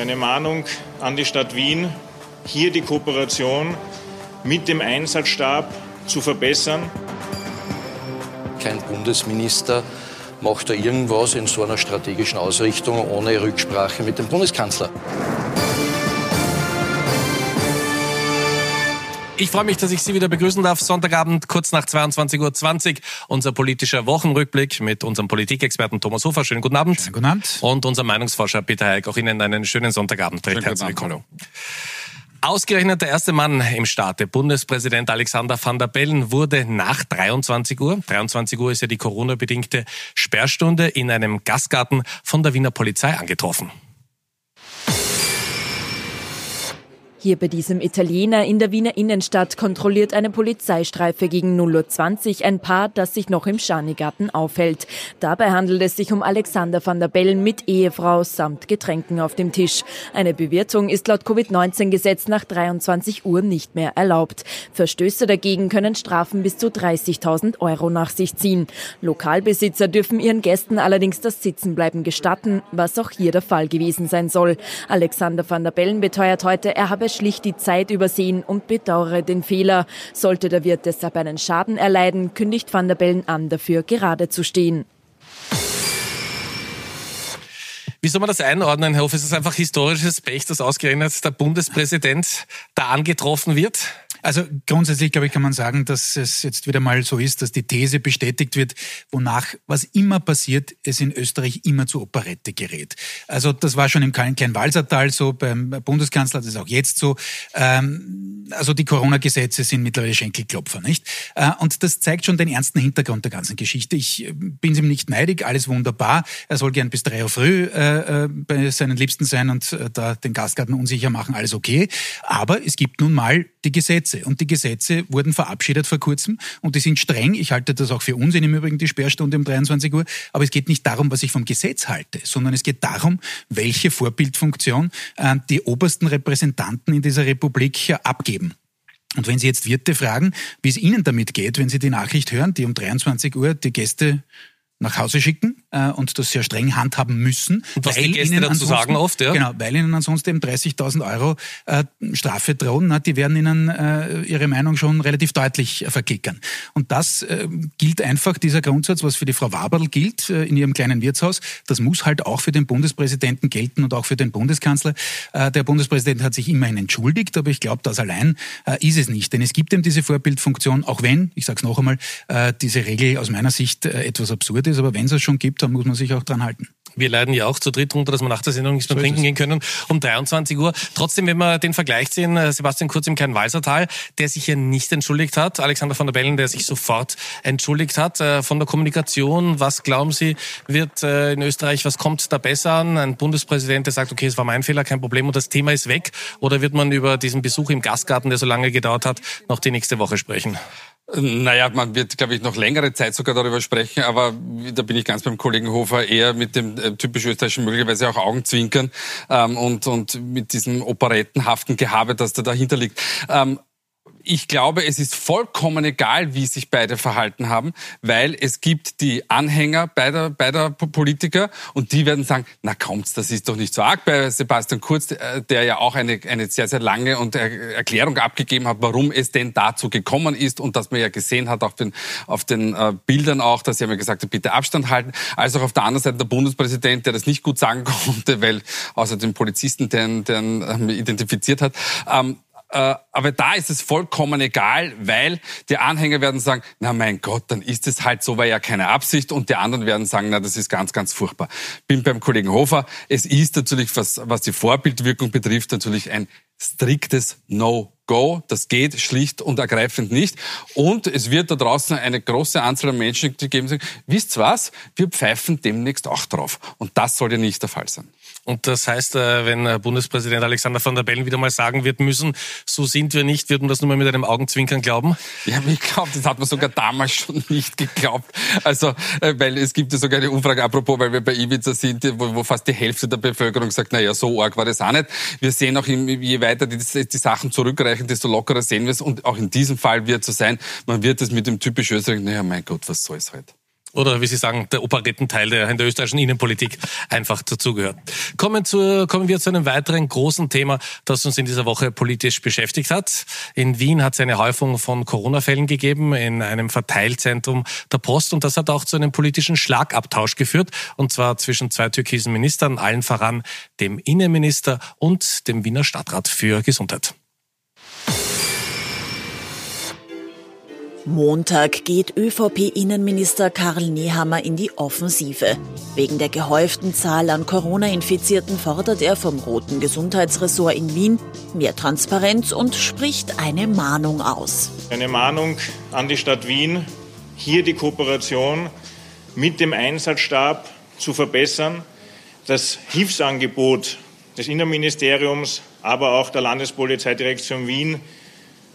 Eine Mahnung an die Stadt Wien, hier die Kooperation mit dem Einsatzstab zu verbessern. Kein Bundesminister macht da irgendwas in so einer strategischen Ausrichtung ohne Rücksprache mit dem Bundeskanzler. Ich freue mich, dass ich Sie wieder begrüßen darf. Sonntagabend, kurz nach 22.20 Uhr, unser politischer Wochenrückblick mit unserem Politikexperten Thomas Hofer. Schönen guten Abend. Schönen guten Abend. Und unserem Meinungsforscher Peter Heik. Auch Ihnen einen schönen Sonntagabend. Recht herzlich willkommen. Ausgerechnet der erste Mann im Staate, Bundespräsident Alexander van der Bellen, wurde nach 23 Uhr, 23 Uhr ist ja die Corona-bedingte Sperrstunde, in einem Gastgarten von der Wiener Polizei angetroffen. Hier bei diesem Italiener in der Wiener Innenstadt kontrolliert eine Polizeistreife gegen 0.20 Uhr ein Paar, das sich noch im Schanigarten aufhält. Dabei handelt es sich um Alexander van der Bellen mit Ehefrau samt Getränken auf dem Tisch. Eine Bewirtung ist laut Covid-19-Gesetz nach 23 Uhr nicht mehr erlaubt. Verstöße dagegen können Strafen bis zu 30.000 Euro nach sich ziehen. Lokalbesitzer dürfen ihren Gästen allerdings das Sitzenbleiben gestatten, was auch hier der Fall gewesen sein soll. Alexander van der Bellen beteuert heute, er habe schlicht die Zeit übersehen und bedauere den Fehler. Sollte der Wirt deshalb einen Schaden erleiden, kündigt Van der Bellen an, dafür gerade zu stehen. Wie soll man das einordnen, Herr Hof? Ist es einfach historisches Pech, dass ausgerechnet der Bundespräsident da angetroffen wird? Also grundsätzlich, glaube ich, kann man sagen, dass es jetzt wieder mal so ist, dass die These bestätigt wird, wonach, was immer passiert, es in Österreich immer zu Operette gerät. Also das war schon im Kleinwalsertal so, beim Bundeskanzler, das ist auch jetzt so. Ähm, also die Corona-Gesetze sind mittlerweile Schenkelklopfer, nicht? Äh, und das zeigt schon den ernsten Hintergrund der ganzen Geschichte. Ich äh, bin ihm nicht neidig, alles wunderbar. Er soll gern bis drei Uhr früh äh, bei seinen Liebsten sein und da den Gastgarten unsicher machen, alles okay. Aber es gibt nun mal die Gesetze. Gesetze. Und die Gesetze wurden verabschiedet vor kurzem und die sind streng. Ich halte das auch für Unsinn im Übrigen, die Sperrstunde um 23 Uhr. Aber es geht nicht darum, was ich vom Gesetz halte, sondern es geht darum, welche Vorbildfunktion äh, die obersten Repräsentanten in dieser Republik abgeben. Und wenn Sie jetzt Wirte fragen, wie es Ihnen damit geht, wenn Sie die Nachricht hören, die um 23 Uhr die Gäste nach Hause schicken äh, und das sehr streng handhaben müssen. Und was weil die Gäste ihnen dazu sagen oft, ja? Genau, weil ihnen ansonsten eben 30.000 Euro äh, Strafe drohen. Na, die werden ihnen äh, ihre Meinung schon relativ deutlich verkickern. Und das äh, gilt einfach, dieser Grundsatz, was für die Frau Waberl gilt äh, in ihrem kleinen Wirtshaus, das muss halt auch für den Bundespräsidenten gelten und auch für den Bundeskanzler. Äh, der Bundespräsident hat sich immerhin entschuldigt, aber ich glaube, das allein äh, ist es nicht. Denn es gibt eben diese Vorbildfunktion, auch wenn, ich sage es noch einmal, äh, diese Regel aus meiner Sicht äh, etwas absurd ist, aber wenn es es schon gibt, dann muss man sich auch dran halten. Wir leiden ja auch zu dritt runter, dass wir nach der Sendung nicht mehr so trinken gehen können um 23 Uhr. Trotzdem, wenn wir den Vergleich sehen, äh, Sebastian Kurz im kleinen Walsertal, der sich hier nicht entschuldigt hat, Alexander von der Bellen, der sich sofort entschuldigt hat, äh, von der Kommunikation, was glauben Sie, wird äh, in Österreich, was kommt da besser an? Ein Bundespräsident, der sagt, okay, es war mein Fehler, kein Problem und das Thema ist weg? Oder wird man über diesen Besuch im Gastgarten, der so lange gedauert hat, noch die nächste Woche sprechen? Naja, man wird, glaube ich, noch längere Zeit sogar darüber sprechen, aber da bin ich ganz beim Kollegen Hofer eher mit dem äh, typisch österreichischen möglicherweise auch Augenzwinkern ähm, und, und mit diesem operettenhaften Gehabe, das da dahinter liegt. Ähm, ich glaube, es ist vollkommen egal, wie sich beide verhalten haben, weil es gibt die Anhänger beider, beider Politiker und die werden sagen, na kommt's, das ist doch nicht so arg bei Sebastian Kurz, äh, der ja auch eine, eine sehr, sehr lange und Erklärung abgegeben hat, warum es denn dazu gekommen ist und dass man ja gesehen hat auf den, auf den äh, Bildern auch, dass er mir gesagt hat, bitte Abstand halten. Also auch auf der anderen Seite der Bundespräsident, der das nicht gut sagen konnte, weil außer dem Polizisten, der ihn ähm, identifiziert hat, ähm, äh, aber da ist es vollkommen egal, weil die Anhänger werden sagen, na mein Gott, dann ist es halt so, war ja keine Absicht. Und die anderen werden sagen, na das ist ganz, ganz furchtbar. Bin beim Kollegen Hofer. Es ist natürlich, was, was die Vorbildwirkung betrifft, natürlich ein striktes No Go. Das geht schlicht und ergreifend nicht. Und es wird da draußen eine große Anzahl an Menschen geben, die sagen, wisst was? Wir pfeifen demnächst auch drauf. Und das soll ja nicht der Fall sein. Und das heißt, äh, wenn äh, Bundespräsident Alexander van der Bellen wieder mal sagen wird müssen, so sind wir nicht, wird man das nur mal mit einem Augenzwinkern glauben? Ja, ich glaube, das hat man sogar damals schon nicht geglaubt. Also, äh, weil es gibt ja sogar eine Umfrage, apropos, weil wir bei Ibiza sind, wo, fast die Hälfte der Bevölkerung sagt, na ja, so arg war das auch nicht. Wir sehen auch, je weiter die, Sachen zurückreichen, desto lockerer sehen wir es. Und auch in diesem Fall wird es so sein, man wird es mit dem typisch Österreich, naja, mein Gott, was soll es halt. Oder wie Sie sagen, der Operettenteil, der in der österreichischen Innenpolitik einfach dazugehört. Kommen, zu, kommen wir zu einem weiteren großen Thema, das uns in dieser Woche politisch beschäftigt hat. In Wien hat es eine Häufung von Corona-Fällen gegeben in einem Verteilzentrum der Post und das hat auch zu einem politischen Schlagabtausch geführt und zwar zwischen zwei türkisen Ministern, allen voran dem Innenminister und dem Wiener Stadtrat für Gesundheit. Montag geht ÖVP-Innenminister Karl Nehammer in die Offensive. Wegen der gehäuften Zahl an Corona-Infizierten fordert er vom Roten Gesundheitsressort in Wien mehr Transparenz und spricht eine Mahnung aus. Eine Mahnung an die Stadt Wien, hier die Kooperation mit dem Einsatzstab zu verbessern, das Hilfsangebot des Innenministeriums, aber auch der Landespolizeidirektion Wien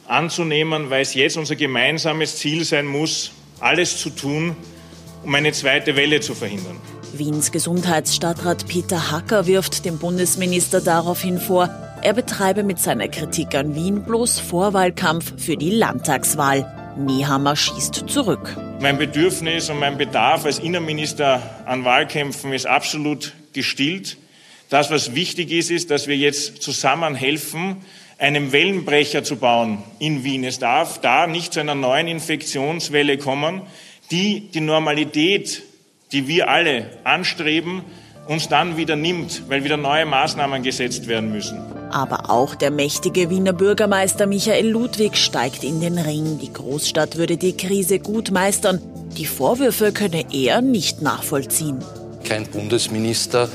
anzunehmen, weil es jetzt unser gemeinsames Ziel sein muss, alles zu tun, um eine zweite Welle zu verhindern. Wiens Gesundheitsstadtrat Peter Hacker wirft dem Bundesminister daraufhin vor, er betreibe mit seiner Kritik an Wien bloß Vorwahlkampf für die Landtagswahl. Nehammer schießt zurück. Mein Bedürfnis und mein Bedarf als Innenminister an Wahlkämpfen ist absolut gestillt. Das, was wichtig ist, ist, dass wir jetzt zusammen helfen, einem Wellenbrecher zu bauen in Wien. Es darf da nicht zu einer neuen Infektionswelle kommen, die die Normalität, die wir alle anstreben, uns dann wieder nimmt, weil wieder neue Maßnahmen gesetzt werden müssen. Aber auch der mächtige Wiener Bürgermeister Michael Ludwig steigt in den Ring. Die Großstadt würde die Krise gut meistern. Die Vorwürfe könne er nicht nachvollziehen. Kein Bundesminister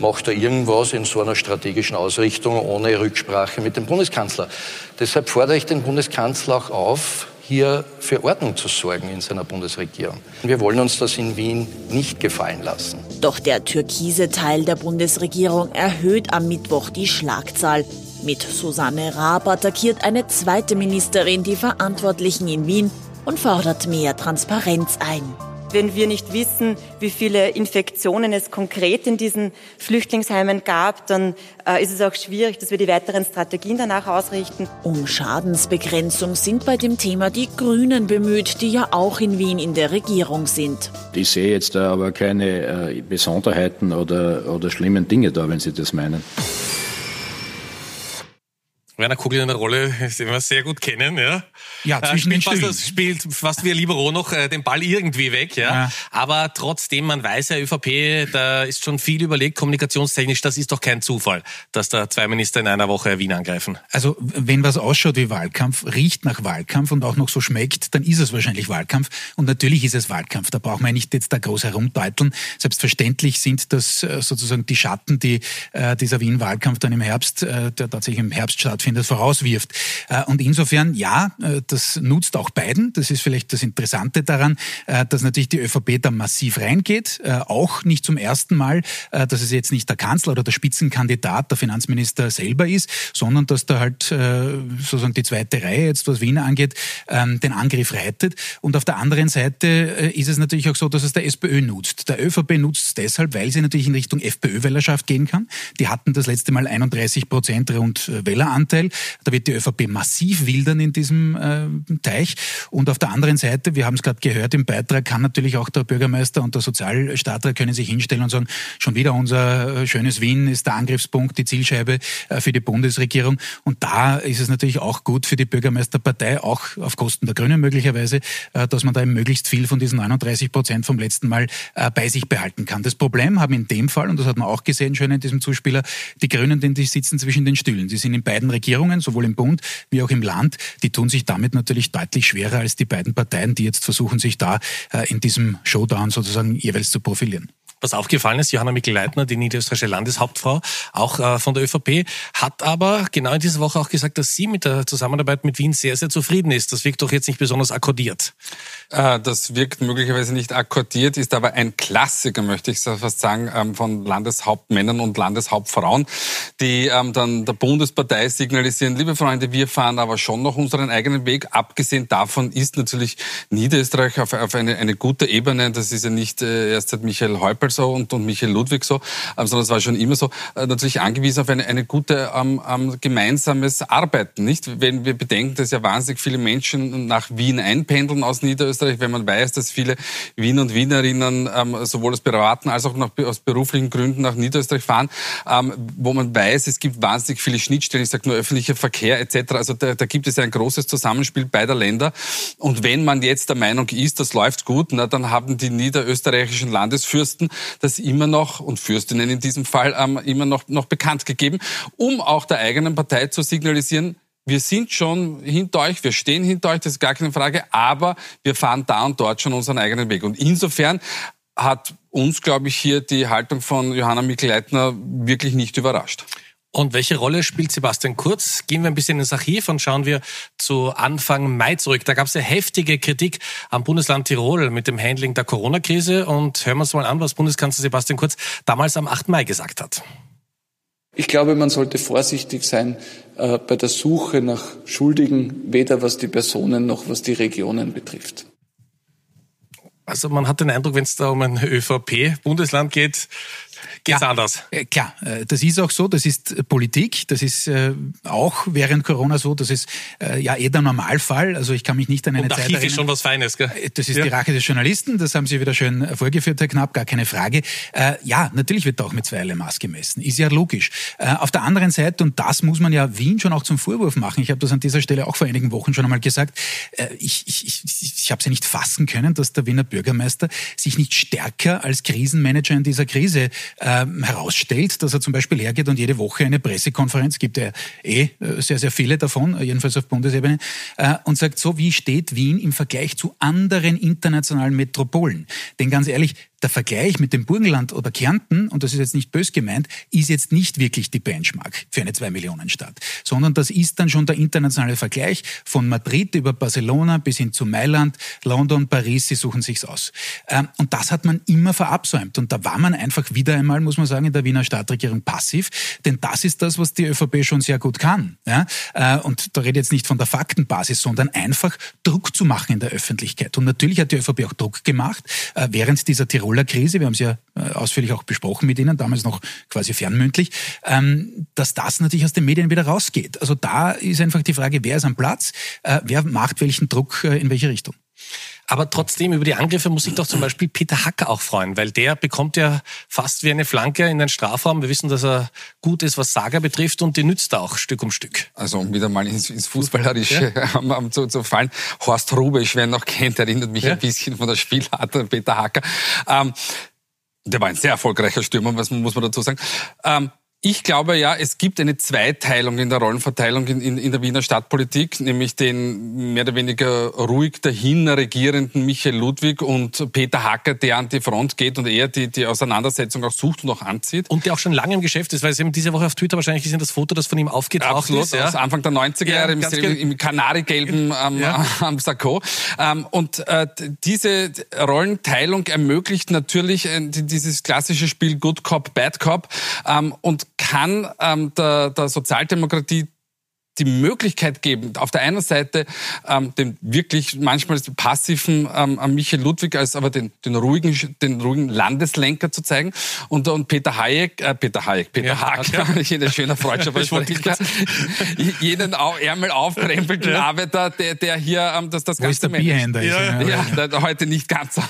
macht er irgendwas in so einer strategischen Ausrichtung ohne Rücksprache mit dem Bundeskanzler. Deshalb fordere ich den Bundeskanzler auch auf, hier für Ordnung zu sorgen in seiner Bundesregierung. Wir wollen uns das in Wien nicht gefallen lassen. Doch der türkise Teil der Bundesregierung erhöht am Mittwoch die Schlagzahl. Mit Susanne Raab attackiert eine zweite Ministerin die Verantwortlichen in Wien und fordert mehr Transparenz ein. Wenn wir nicht wissen, wie viele Infektionen es konkret in diesen Flüchtlingsheimen gab, dann äh, ist es auch schwierig, dass wir die weiteren Strategien danach ausrichten. Um Schadensbegrenzung sind bei dem Thema die Grünen bemüht, die ja auch in Wien in der Regierung sind. Ich sehe jetzt da aber keine äh, Besonderheiten oder, oder schlimmen Dinge da, wenn Sie das meinen. Werner Kugel in der Rolle, den wir sehr gut kennen, ja. Ja, äh, zwischen äh, den fast, spielt fast wie Libero noch äh, den Ball irgendwie weg, ja? Ja. Aber trotzdem, man weiß ja, ÖVP, da ist schon viel überlegt, kommunikationstechnisch, das ist doch kein Zufall, dass da zwei Minister in einer Woche Wien angreifen. Also wenn was ausschaut wie Wahlkampf, riecht nach Wahlkampf und auch noch so schmeckt, dann ist es wahrscheinlich Wahlkampf. Und natürlich ist es Wahlkampf. Da braucht man nicht jetzt da groß herumdeuteln. Selbstverständlich sind das äh, sozusagen die Schatten, die äh, dieser Wien-Wahlkampf dann im Herbst, äh, der tatsächlich im Herbst stattfindet, vorauswirft. Äh, und insofern, ja, äh, das nutzt auch beiden. Das ist vielleicht das Interessante daran, äh, dass natürlich die ÖVP da massiv reingeht. Auch nicht zum ersten Mal, dass es jetzt nicht der Kanzler oder der Spitzenkandidat, der Finanzminister selber ist, sondern dass da halt sozusagen die zweite Reihe, jetzt was Wien angeht, ähm, den Angriff reitet. Und auf der anderen Seite ist es natürlich auch so, dass es der SPÖ nutzt. Der ÖVP nutzt es deshalb, weil sie natürlich in Richtung FPÖ-Wählerschaft gehen kann. Die hatten das letzte Mal 31 Prozent rund Wähleranteil. Da wird die ÖVP massiv wildern in diesem äh, Teich. Und auf der anderen Seite, wir haben es gerade gehört im Beitrag, kann natürlich auch der Bürgermeister und der Sozialstaater können sich hinstellen und sagen, schon wieder unser äh, schönes Wien ist der Angriffspunkt, die Zielscheibe äh, für die Bundesregierung. Und da ist es natürlich auch gut für die Bürgermeisterpartei, auch auf Kosten der Grünen möglicherweise, äh, dass man da eben möglichst viel von diesen 39 Prozent vom letzten Mal bei sich behalten kann. Das Problem haben in dem Fall, und das hat man auch gesehen, schön in diesem Zuspieler, die Grünen, denn die sitzen zwischen den Stühlen. Die sind in beiden sowohl im Bund wie auch im Land. Die tun sich damit natürlich deutlich schwerer als die beiden Parteien, die jetzt versuchen, sich da äh, in diesem Showdown sozusagen jeweils zu profilieren. Was aufgefallen ist, Johanna Mikl-Leitner, die niederösterreichische Landeshauptfrau, auch äh, von der ÖVP, hat aber genau in dieser Woche auch gesagt, dass sie mit der Zusammenarbeit mit Wien sehr, sehr zufrieden ist. Das wirkt doch jetzt nicht besonders akkordiert. Äh, das wirkt möglicherweise nicht akkordiert, ist aber ein Klassiker, möchte ich fast sagen, ähm, von Landeshauptmännern und Landeshauptfrauen, die ähm, dann der Bundespartei signalisieren, liebe Freunde, wir fahren aber schon noch unseren eigenen Weg. Abgesehen davon ist natürlich Niederösterreich auf, auf eine, eine gute Ebene. Das ist ja nicht äh, erst seit Michael Häupl Hackel so und, und Michael Ludwig so, ähm, sondern es war schon immer so, äh, natürlich angewiesen auf eine, eine gute ähm, ähm, gemeinsames Arbeiten. Nicht, wenn wir bedenken, dass ja wahnsinnig viele Menschen nach Wien einpendeln aus Niederösterreich, wenn man weiß, dass viele Wien und Wienerinnen ähm, sowohl aus privaten als auch nach, aus beruflichen Gründen nach Niederösterreich fahren, ähm, wo man weiß, es gibt wahnsinnig viele Schnittstellen. Ich sage nur öffentlicher Verkehr etc. Also da, da gibt es ja ein großes Zusammenspiel beider Länder. Und wenn man jetzt der Meinung ist, das läuft gut, na, dann haben die niederösterreichischen Landesfürsten das immer noch und Fürstinnen in diesem Fall ähm, immer noch, noch bekannt gegeben, um auch der eigenen Partei zu signalisieren, wir sind schon hinter euch, wir stehen hinter euch, das ist gar keine Frage, aber wir fahren da und dort schon unseren eigenen Weg. Und insofern hat uns, glaube ich, hier die Haltung von Johanna Mikl-Leitner wirklich nicht überrascht. Und welche Rolle spielt Sebastian Kurz? Gehen wir ein bisschen ins Archiv und schauen wir zu Anfang Mai zurück. Da gab es ja heftige Kritik am Bundesland Tirol mit dem Handling der Corona-Krise. Und hören wir uns mal an, was Bundeskanzler Sebastian Kurz damals am 8. Mai gesagt hat. Ich glaube, man sollte vorsichtig sein äh, bei der Suche nach Schuldigen, weder was die Personen noch was die Regionen betrifft. Also man hat den Eindruck, wenn es da um ein ÖVP-Bundesland geht, geht's ja, anders. Äh, klar, äh, das ist auch so, das ist Politik, das ist äh, auch während Corona so, das ist ja eh der Normalfall. Also ich kann mich nicht an eine Und Zeit Archiv erinnern. ist schon was Feines, gell? Das ist ja. die Rache des Journalisten, das haben Sie wieder schön vorgeführt, Herr Knapp, gar keine Frage. Ja, natürlich wird da auch mit zweierlei Maß gemessen, ist ja logisch. Auf der anderen Seite, und das muss man ja Wien schon auch zum Vorwurf machen, ich habe das an dieser Stelle auch vor einigen Wochen schon einmal gesagt, ich, ich, ich, ich habe sie nicht fassen können, dass der Wiener Bürgermeister sich nicht stärker als Krisenmanager in dieser Krise äh, herausstellt, dass er zum Beispiel hergeht und jede Woche eine Pressekonferenz, gibt er eh äh, sehr, sehr viele davon, jedenfalls auf Bundesebene, äh, und sagt so, wie steht Wien im Vergleich zu anderen internationalen Metropolen? Denn ganz ehrlich, der Vergleich mit dem Burgenland oder Kärnten, und das ist jetzt nicht bös gemeint, ist jetzt nicht wirklich die Benchmark für eine Zwei-Millionen-Stadt, sondern das ist dann schon der internationale Vergleich von Madrid über Barcelona bis hin zu Mailand, London, Paris, sie suchen sich's aus. Ähm, und das hat man immer verabsäumt. Und da war man einfach wieder einmal, muss man sagen, in der Wiener Stadtregierung passiv, denn das ist das, was die ÖVP schon sehr gut kann. Äh, und da rede ich jetzt nicht von der Faktenbasis, sondern einfach Druck zu machen in der Öffentlichkeit. Und natürlich hat die ÖVP auch Druck gemacht äh, während dieser Tirol Tiroler Krise, wir haben es ja äh, ausführlich auch besprochen mit Ihnen, damals noch quasi fernmündlich, ähm, dass das natürlich aus den Medien wieder rausgeht. Also da ist einfach die Frage, wer ist am Platz, äh, wer macht welchen Druck äh, in welche Richtung. Aber trotzdem, über die Angriffe muss sich doch zum Beispiel Peter Hacker auch freuen, weil der bekommt ja fast wie eine Flanke in den Strafraum. Wir wissen, dass er gut ist, was Saga betrifft und die nützt er auch Stück um Stück. Also um wieder mal ins, ins Fußballerische ja. zu, zu fallen. Horst Rubisch, wer ihn noch kennt, erinnert mich ja. ein bisschen von der Spielart Peter Hacker. Ähm, der war ein sehr erfolgreicher Stürmer, was muss man dazu sagen. Ähm, ich glaube ja, es gibt eine Zweiteilung in der Rollenverteilung in, in, in, der Wiener Stadtpolitik, nämlich den mehr oder weniger ruhig dahin regierenden Michael Ludwig und Peter Hacker, der an die Front geht und eher die, die Auseinandersetzung auch sucht und auch anzieht. Und der auch schon lange im Geschäft ist, weil Sie haben diese Woche auf Twitter wahrscheinlich gesehen, das Foto, das von ihm aufgetaucht Absolut, ist. Ja. aus Anfang der 90er Jahre im, im, im kanarigelben ähm, ja. am Sakko. Ähm, und äh, diese Rollenteilung ermöglicht natürlich äh, dieses klassische Spiel Good Cop, Bad Cop ähm, und kann ähm, der, der Sozialdemokratie die Möglichkeit geben, auf der einen Seite ähm, den wirklich manchmal passiven ähm, Michael Ludwig als aber den, den ruhigen, den ruhigen Landeslenker zu zeigen und, und Peter Hayek, äh, Peter Hayek, Peter ja, Haag, okay. jene schöner Freundschaftssprecher, jeden Ärmel aufkrempelten ja. Arbeiter, der, der hier ähm, das, das Wo Ganze ist der ja, ja, ja, heute nicht ganz so.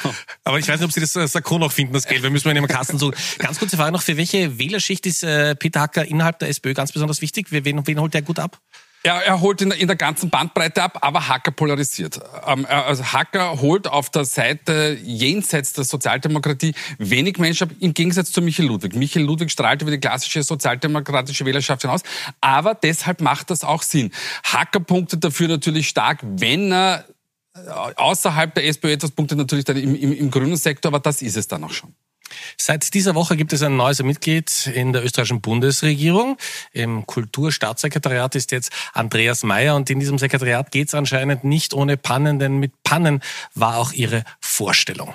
Aber ich weiß nicht, ob Sie das äh, Sakko noch finden, das Geld. Wir müssen mal in dem Kasten suchen. Ganz kurze Frage noch, für welche Wählerschicht ist äh, Peter Hacker innerhalb der SPÖ ganz besonders wichtig? Wen, wen holt der gut ab? Er, er holt in der, in der ganzen Bandbreite ab, aber Hacker polarisiert. Ähm, also Hacker holt auf der Seite jenseits der Sozialdemokratie wenig Menschen ab, im Gegensatz zu Michael Ludwig. Michael Ludwig strahlt über die klassische sozialdemokratische Wählerschaft hinaus, aber deshalb macht das auch Sinn. Hacker punktet dafür natürlich stark, wenn er äh, außerhalb der SPÖ etwas punktet, natürlich dann im, im, im grünen Sektor, aber das ist es dann auch schon. Seit dieser Woche gibt es ein neues Mitglied in der österreichischen Bundesregierung. Im Kulturstaatssekretariat ist jetzt Andreas Mayer und in diesem Sekretariat geht es anscheinend nicht ohne Pannen, denn mit Pannen war auch ihre Vorstellung.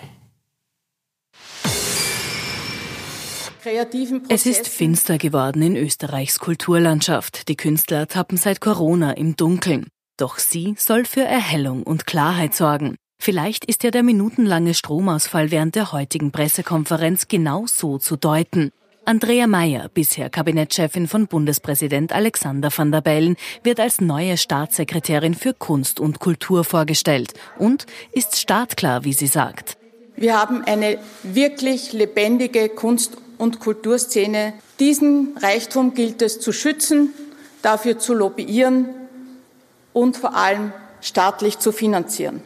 Es ist finster geworden in Österreichs Kulturlandschaft. Die Künstler tappen seit Corona im Dunkeln. Doch sie soll für Erhellung und Klarheit sorgen. Vielleicht ist ja der minutenlange Stromausfall während der heutigen Pressekonferenz genau so zu deuten. Andrea Mayer, bisher Kabinettschefin von Bundespräsident Alexander van der Bellen, wird als neue Staatssekretärin für Kunst und Kultur vorgestellt und ist startklar, wie sie sagt. Wir haben eine wirklich lebendige Kunst- und Kulturszene. Diesen Reichtum gilt es zu schützen, dafür zu lobbyieren und vor allem staatlich zu finanzieren.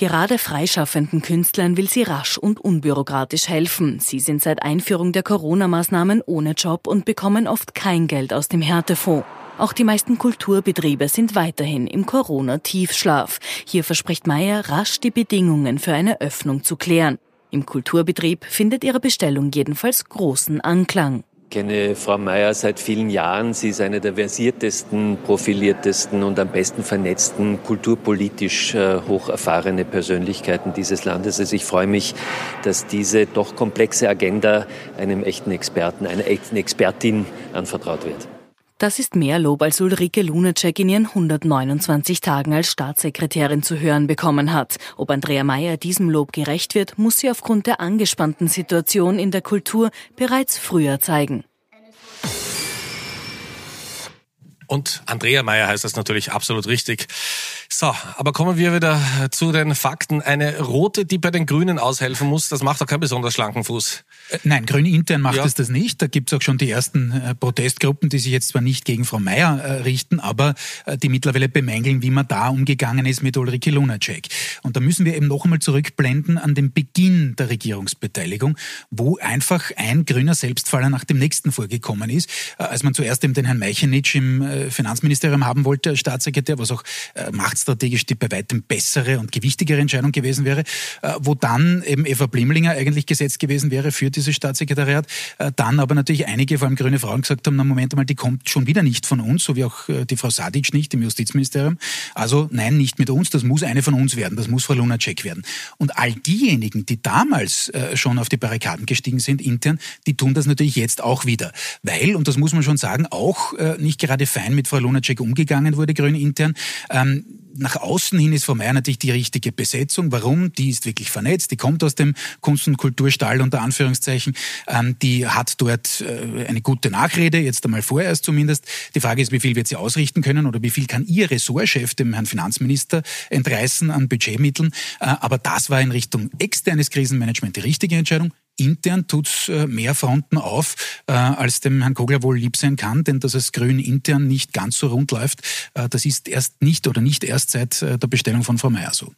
Gerade freischaffenden Künstlern will sie rasch und unbürokratisch helfen. Sie sind seit Einführung der Corona-Maßnahmen ohne Job und bekommen oft kein Geld aus dem Härtefonds. Auch die meisten Kulturbetriebe sind weiterhin im Corona-Tiefschlaf. Hier verspricht Meyer rasch die Bedingungen für eine Öffnung zu klären. Im Kulturbetrieb findet ihre Bestellung jedenfalls großen Anklang kenne Frau Mayer seit vielen Jahren. Sie ist eine der versiertesten, profiliertesten und am besten vernetzten, kulturpolitisch äh, hocherfahrene Persönlichkeiten dieses Landes. Also ich freue mich, dass diese doch komplexe Agenda einem echten Experten, einer echten Expertin anvertraut wird. Das ist mehr Lob, als Ulrike Lunacek in ihren 129 Tagen als Staatssekretärin zu hören bekommen hat. Ob Andrea Mayer diesem Lob gerecht wird, muss sie aufgrund der angespannten Situation in der Kultur bereits früher zeigen. Und Andrea Mayer heißt das natürlich absolut richtig. So, aber kommen wir wieder zu den Fakten. Eine rote, die bei den Grünen aushelfen muss, das macht doch keinen besonders schlanken Fuß. Äh, nein, Grün intern macht ja. es das nicht. Da gibt es auch schon die ersten äh, Protestgruppen, die sich jetzt zwar nicht gegen Frau Mayer äh, richten, aber die mittlerweile bemängeln, wie man da umgegangen ist mit Ulrike Lunacek. Und da müssen wir eben noch einmal zurückblenden an den Beginn der Regierungsbeteiligung, wo einfach ein grüner Selbstfaller nach dem nächsten vorgekommen ist. Als man zuerst eben den Herrn Meichenitsch im Finanzministerium haben wollte als Staatssekretär, was auch macht strategisch die bei weitem bessere und gewichtigere Entscheidung gewesen wäre, äh, wo dann eben Eva Blimlinger eigentlich gesetzt gewesen wäre für dieses Staatssekretariat, äh, dann aber natürlich einige, vor allem grüne Frauen, gesagt haben, na Moment mal, die kommt schon wieder nicht von uns, so wie auch äh, die Frau Sadic nicht im Justizministerium. Also nein, nicht mit uns, das muss eine von uns werden, das muss Frau Lunacek werden. Und all diejenigen, die damals schon auf die Barrikaden gestiegen sind, intern, die tun das natürlich jetzt auch wieder. Weil, und das muss man schon sagen, auch nicht gerade fein mit Frau Lunacek umgegangen wurde, grün intern. Ähm, nach außen hin ist Frau Mayer natürlich die richtige Besetzung. Warum? Die ist wirklich vernetzt, die kommt aus dem Kunst- und Kulturstall unter Anführungszeichen, ähm, die hat dort äh, eine gute Nachrede, jetzt einmal vorerst zumindest. Die Frage ist, wie viel wird sie ausrichten können oder wie viel kann ihr Ressortchef, dem Herrn Finanzminister, entreißen an Budgetmitteln. Äh, aber das war in Richtung externes Krisenmanagement die richtige Entscheidung intern tut's äh, mehr Fronten auf, äh, als dem Herrn Kogler wohl lieb sein kann, denn dass es Grün intern nicht ganz so rund läuft, äh, das ist erst nicht oder nicht erst seit der Bestellung von Frau Mayer so.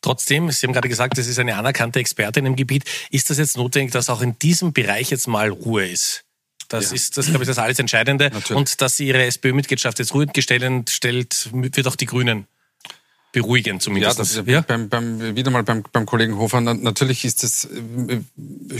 Trotzdem, Sie haben gerade gesagt, das ist eine anerkannte Expertin im Gebiet. Ist das jetzt notwendig, dass auch in diesem Bereich jetzt mal Ruhe ist? Das ja. ist, das glaube ich, das alles Entscheidende. Natürlich. Und dass sie ihre SPÖ-Mitgliedschaft jetzt ruhig gestellt stellt, wird auch die Grünen beruhigend zumindest. Ja, das ist ja beim, beim, wieder mal beim, beim Kollegen Hofer. Natürlich ist das, äh,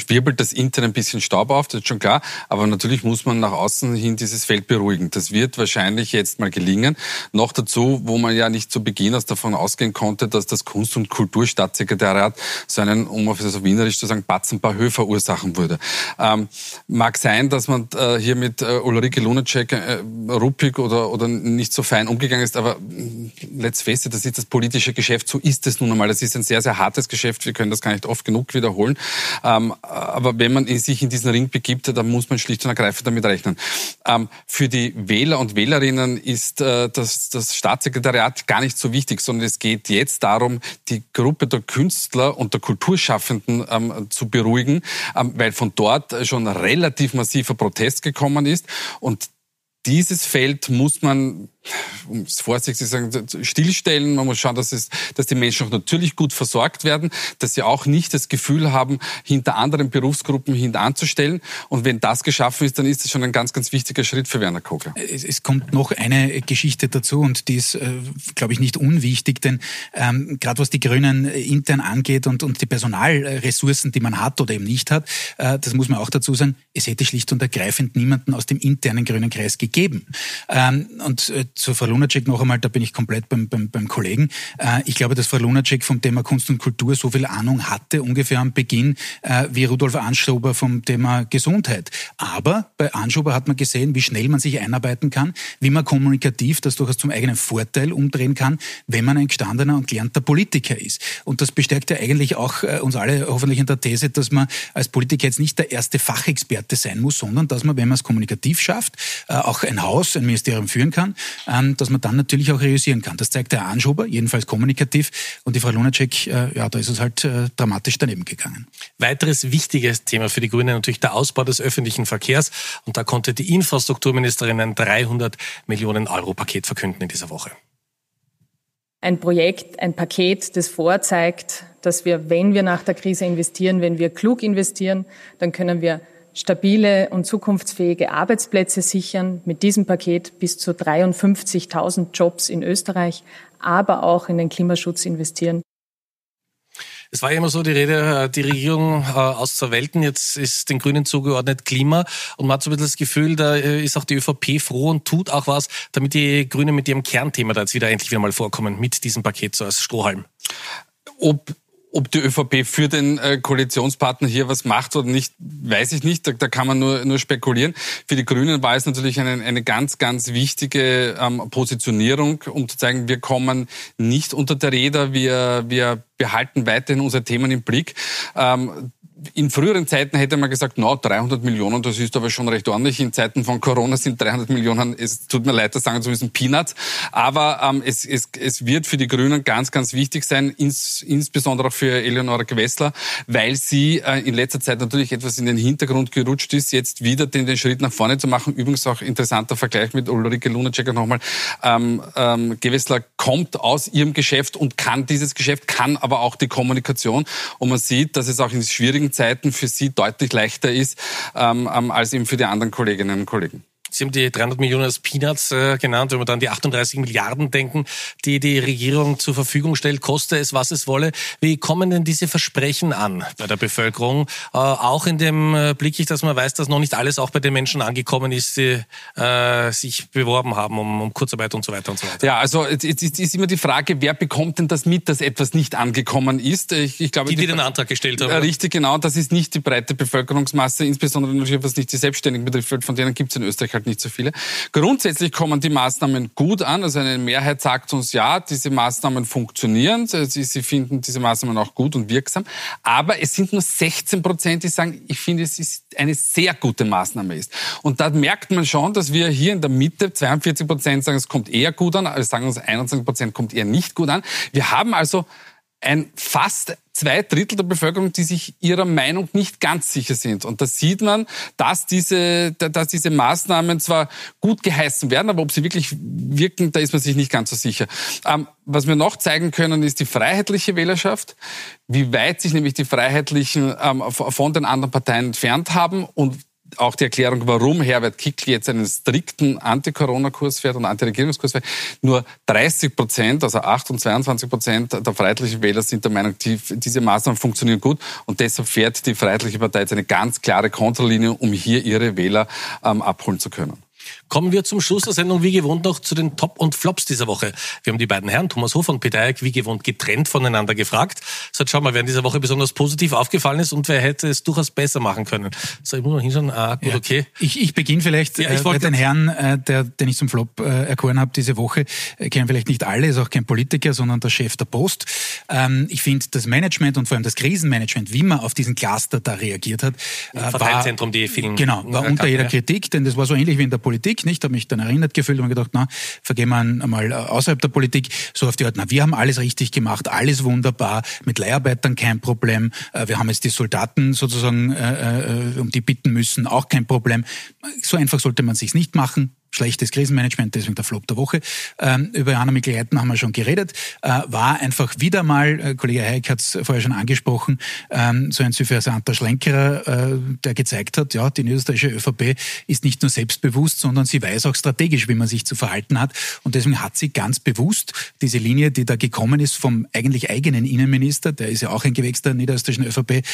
wirbelt das intern ein bisschen Staub auf, das ist schon klar. Aber natürlich muss man nach außen hin dieses Feld beruhigen. Das wird wahrscheinlich jetzt mal gelingen. Noch dazu, wo man ja nicht zu Beginn aus davon ausgehen konnte, dass das Kunst- und Kulturstaatssekretariat so einen, um auf das Wienerisch zu sagen, Batzen paar Höhe verursachen würde. Ähm, mag sein, dass man äh, hier mit äh, Ulrike Lunacek äh, ruppig oder, oder nicht so fein umgegangen ist, aber äh, let's face it, das ist das politische Geschäft, so ist es nun einmal. Das ist ein sehr, sehr hartes Geschäft, wir können das gar nicht oft genug wiederholen. Ähm, aber wenn man sich in diesen Ring begibt, dann muss man schlicht und ergreifend damit rechnen. Ähm, für die Wähler und Wählerinnen ist äh, das, das Staatssekretariat gar nicht so wichtig, sondern es geht jetzt darum, die Gruppe der Künstler und der Kulturschaffenden ähm, zu beruhigen, weil von dort schon relativ massiver Protest gekommen ist. Und dieses Feld muss man um es vorsichtig zu sagen, stillstellen. Man muss schauen, dass, es, dass die Menschen auch natürlich gut versorgt werden, dass sie auch nicht das Gefühl haben, hinter anderen Berufsgruppen hintanzustellen. Und wenn das geschaffen ist, dann ist das schon ein ganz, ganz wichtiger Schritt für Werner Kogler. Es, es kommt noch eine Geschichte dazu und die ist, äh, glaube ich, nicht unwichtig, denn ähm, gerade was die Grünen intern angeht und, und die Personalressourcen, die man hat oder eben nicht hat, äh, das muss man auch dazu sagen, es hätte schlicht und ergreifend niemanden aus dem internen grünen Kreis gegeben. Ähm, und äh, zu Frau Lunacek noch einmal, da bin ich komplett beim, beim, beim Kollegen. Äh, ich glaube, dass Frau Lunacek vom Thema Kunst und Kultur so viel Ahnung hatte, ungefähr am Beginn, äh, wie Rudolf Anschober vom Thema Gesundheit. Aber bei Anschober hat man gesehen, wie schnell man sich einarbeiten kann, wie man kommunikativ das durchaus zum eigenen Vorteil umdrehen kann, wenn man ein gestandener und gelernter Politiker ist. Und das bestärkt ja eigentlich auch äh, uns alle hoffentlich in der These, dass man als Politiker jetzt nicht der erste Fachexperte sein muss, sondern dass man, wenn man es kommunikativ schafft, äh, auch ein Haus, ein Ministerium führen kann, ähm, dass man dann natürlich auch realisieren kann. Das zeigt der Anschober, jedenfalls kommunikativ. Und die Frau Lunacek, äh, ja, da ist es halt äh, dramatisch daneben gegangen. Weiteres wichtiges Thema für die Grünen natürlich der Ausbau des öffentlichen Verkehrs. Und da konnte die Infrastrukturministerin ein 300 Millionen Euro Paket verkünden in dieser Woche. Ein Projekt, ein Paket, das vorzeigt, dass wir, wenn wir nach der Krise investieren, wenn wir klug investieren, dann können wir stabile und zukunftsfähige Arbeitsplätze sichern. Mit diesem Paket bis zu 53.000 Jobs in Österreich, aber auch in den Klimaschutz investieren. Es war ja immer so die Rede, äh, die Regierung äh, aus zur Welten, jetzt ist den Grünen zugeordnet Klima und man hat so ein bisschen das Gefühl, da äh, ist auch die ÖVP froh und tut auch was, damit die Grünen mit ihrem Kernthema da jetzt wieder endlich wieder mal vorkommen, mit diesem Paket so als Strohhalm. Ob ob die ÖVP für den äh, Koalitionspartner hier was macht oder nicht, weiß ich nicht. Da, da kann man nur, nur spekulieren. Für die Grünen war es natürlich eine, eine ganz, ganz wichtige ähm, Positionierung, um zu zeigen, wir kommen nicht unter der Räder, wir, wir behalten weiterhin unsere Themen im Blick. Ähm, in früheren Zeiten hätte man gesagt, na, 300 Millionen, das ist aber schon recht ordentlich. In Zeiten von Corona sind 300 Millionen, es tut mir leid, das sagen zu müssen, Peanuts. Aber ähm, es, es, es wird für die Grünen ganz, ganz wichtig sein, ins, insbesondere auch für Eleonora Gewessler, weil sie äh, in letzter Zeit natürlich etwas in den Hintergrund gerutscht ist, jetzt wieder den, den Schritt nach vorne zu machen. Übrigens auch interessanter Vergleich mit Ulrike Lunacek nochmal. Ähm, ähm, Gewessler kommt aus ihrem Geschäft und kann dieses Geschäft, kann aber auch die Kommunikation. Und man sieht, dass es auch in schwierigen schwierigen Zeiten für Sie deutlich leichter ist ähm, ähm, als eben für die anderen Kolleginnen und Kollegen. Sie haben die 300 Millionen als Peanuts äh, genannt. Wenn wir dann die 38 Milliarden denken, die die Regierung zur Verfügung stellt, koste es, was es wolle. Wie kommen denn diese Versprechen an bei der Bevölkerung? Äh, auch in dem äh, Blick, dass man weiß, dass noch nicht alles auch bei den Menschen angekommen ist, die äh, sich beworben haben um, um, Kurzarbeit und so weiter und so weiter. Ja, also jetzt ist immer die Frage, wer bekommt denn das mit, dass etwas nicht angekommen ist? Ich, ich glaube, die, die, die den Antrag gestellt haben. Richtig, genau. Das ist nicht die breite Bevölkerungsmasse, insbesondere natürlich, was nicht die Selbstständigen betrifft, von denen gibt es in Österreich halt nicht so viele. Grundsätzlich kommen die Maßnahmen gut an. Also eine Mehrheit sagt uns, ja, diese Maßnahmen funktionieren. Sie, sie finden diese Maßnahmen auch gut und wirksam. Aber es sind nur 16 Prozent, die sagen, ich finde, es ist eine sehr gute Maßnahme ist. Und da merkt man schon, dass wir hier in der Mitte 42 Prozent sagen, es kommt eher gut an, also sagen uns 21 Prozent kommt eher nicht gut an. Wir haben also ein fast zwei Drittel der Bevölkerung, die sich ihrer Meinung nicht ganz sicher sind. Und da sieht man, dass diese, dass diese Maßnahmen zwar gut geheißen werden, aber ob sie wirklich wirken, da ist man sich nicht ganz so sicher. Ähm, was wir noch zeigen können, ist die freiheitliche Wählerschaft, wie weit sich nämlich die Freiheitlichen ähm, von den anderen Parteien entfernt haben und auch die Erklärung, warum Herbert Kickl jetzt einen strikten Anti-Corona-Kurs fährt und Anti-Regierungskurs fährt. Nur 30 Prozent, also 8 und 22 Prozent der freiheitlichen Wähler sind der Meinung, die, diese Maßnahmen funktionieren gut. Und deshalb fährt die Freiheitliche Partei jetzt eine ganz klare Kontralinie, um hier ihre Wähler ähm, abholen zu können. Kommen wir zum Schluss der Sendung wie gewohnt noch zu den Top und Flops dieser Woche. Wir haben die beiden Herren, Thomas Hofer und Peter Eick, wie gewohnt getrennt voneinander gefragt. So, schau mal, wer in dieser Woche besonders positiv aufgefallen ist und wer hätte es durchaus besser machen können. So, ich muss noch hinschauen. Ah, gut, ja. okay. Ich, ich beginne vielleicht ja, ich äh, mit den Herrn, äh, der, den ich zum Flop äh, erkoren habe diese Woche. Äh, kennen vielleicht nicht alle, ist auch kein Politiker, sondern der Chef der Post. Ähm, ich finde, das Management und vor allem das Krisenmanagement, wie man auf diesen Cluster da reagiert hat, äh, Verteilzentrum, die vielen... Genau, war unter jeder Kritik, denn das war so ähnlich wie in der Politik, nicht? Habe mich dann erinnert gefühlt und gedacht, na, vergehen wir einmal außerhalb der Politik, so auf die Art, na, wir haben alles richtig gemacht, alles wunderbar, mit Leiharbeitern kein Problem, äh, wir haben jetzt die Soldaten sozusagen, äh, äh, um die bitten müssen, auch kein Problem. So einfach sollte man sich's nicht machen schlechtes Krisenmanagement, deswegen der Flop der Woche. Ähm, über Jana Mikl-Leitner haben wir schon geredet. Äh, war einfach wieder mal, äh, Kollege Hayek hat es vorher schon angesprochen, ähm, so ein suffisanter Schlenkerer, äh, der gezeigt hat, ja, die niederösterreichische ÖVP ist nicht nur selbstbewusst, sondern sie weiß auch strategisch, wie man sich zu verhalten hat. Und deswegen hat sie ganz bewusst diese Linie, die da gekommen ist vom eigentlich eigenen Innenminister, der ist ja auch ein Gewächs der niederösterreichischen ÖVP,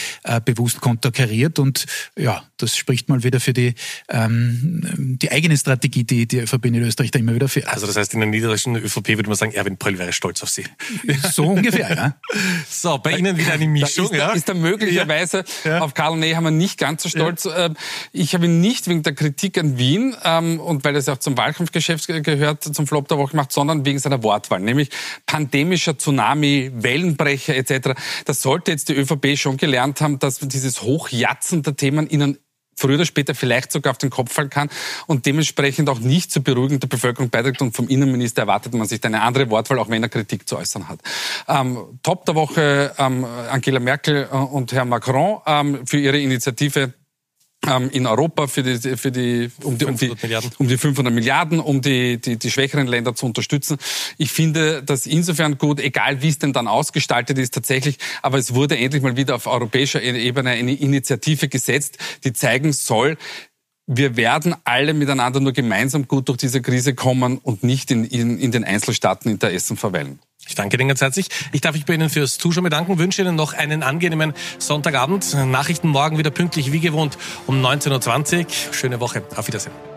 bewusst konterkariert. Und ja, das spricht mal wieder für die, ähm, die eigene Strategie Die die ÖVP in Österreich da immer wieder fährt. Also das heißt, in der niederländischen ÖVP würde man sagen, Erwin Pröll wäre stolz auf Sie. So ungefähr, ja. So, bei Ihnen wieder eine Mischung. Da ist, ja? ist er möglicherweise ja. auf Karl Nehammer nicht ganz so stolz. Ja. Ähm, ich habe ihn nicht wegen der Kritik an Wien ähm, und weil es auch zum Wahlkampfgeschäft gehört, zum Flop der Woche gemacht, sondern wegen seiner Wortwahl, nämlich pandemischer Tsunami, Wellenbrecher etc. Das sollte jetzt die ÖVP schon gelernt haben, dass dieses Hochjatzen der Themen ihnen früher oder später vielleicht sogar auf den Kopf fallen kann und dementsprechend auch nicht zur Beruhigung der Bevölkerung beiträgt. Und vom Innenminister erwartet man sich eine andere Wortwahl, auch wenn er Kritik zu äußern hat. Ähm, Top der Woche ähm, Angela Merkel äh, und Herr Macron ähm, für ihre Initiative in Europa für die, für die, um, die, um, die, um die 500 Milliarden, um die, die, die schwächeren Länder zu unterstützen. Ich finde das insofern gut, egal wie es denn dann ausgestaltet ist tatsächlich, aber es wurde endlich mal wieder auf europäischer Ebene eine Initiative gesetzt, die zeigen soll, wir werden alle miteinander nur gemeinsam gut durch diese Krise kommen und nicht in, in, in den Einzelstaaten Interessen verweilen. Ich danke Ihnen ganz herzlich. Ich darf mich bei Ihnen fürs Zuschauen bedanken, wünsche Ihnen noch einen angenehmen Sonntagabend. Nachrichten morgen wieder pünktlich wie gewohnt um 19.20 Uhr. Schöne Woche. Auf Wiedersehen.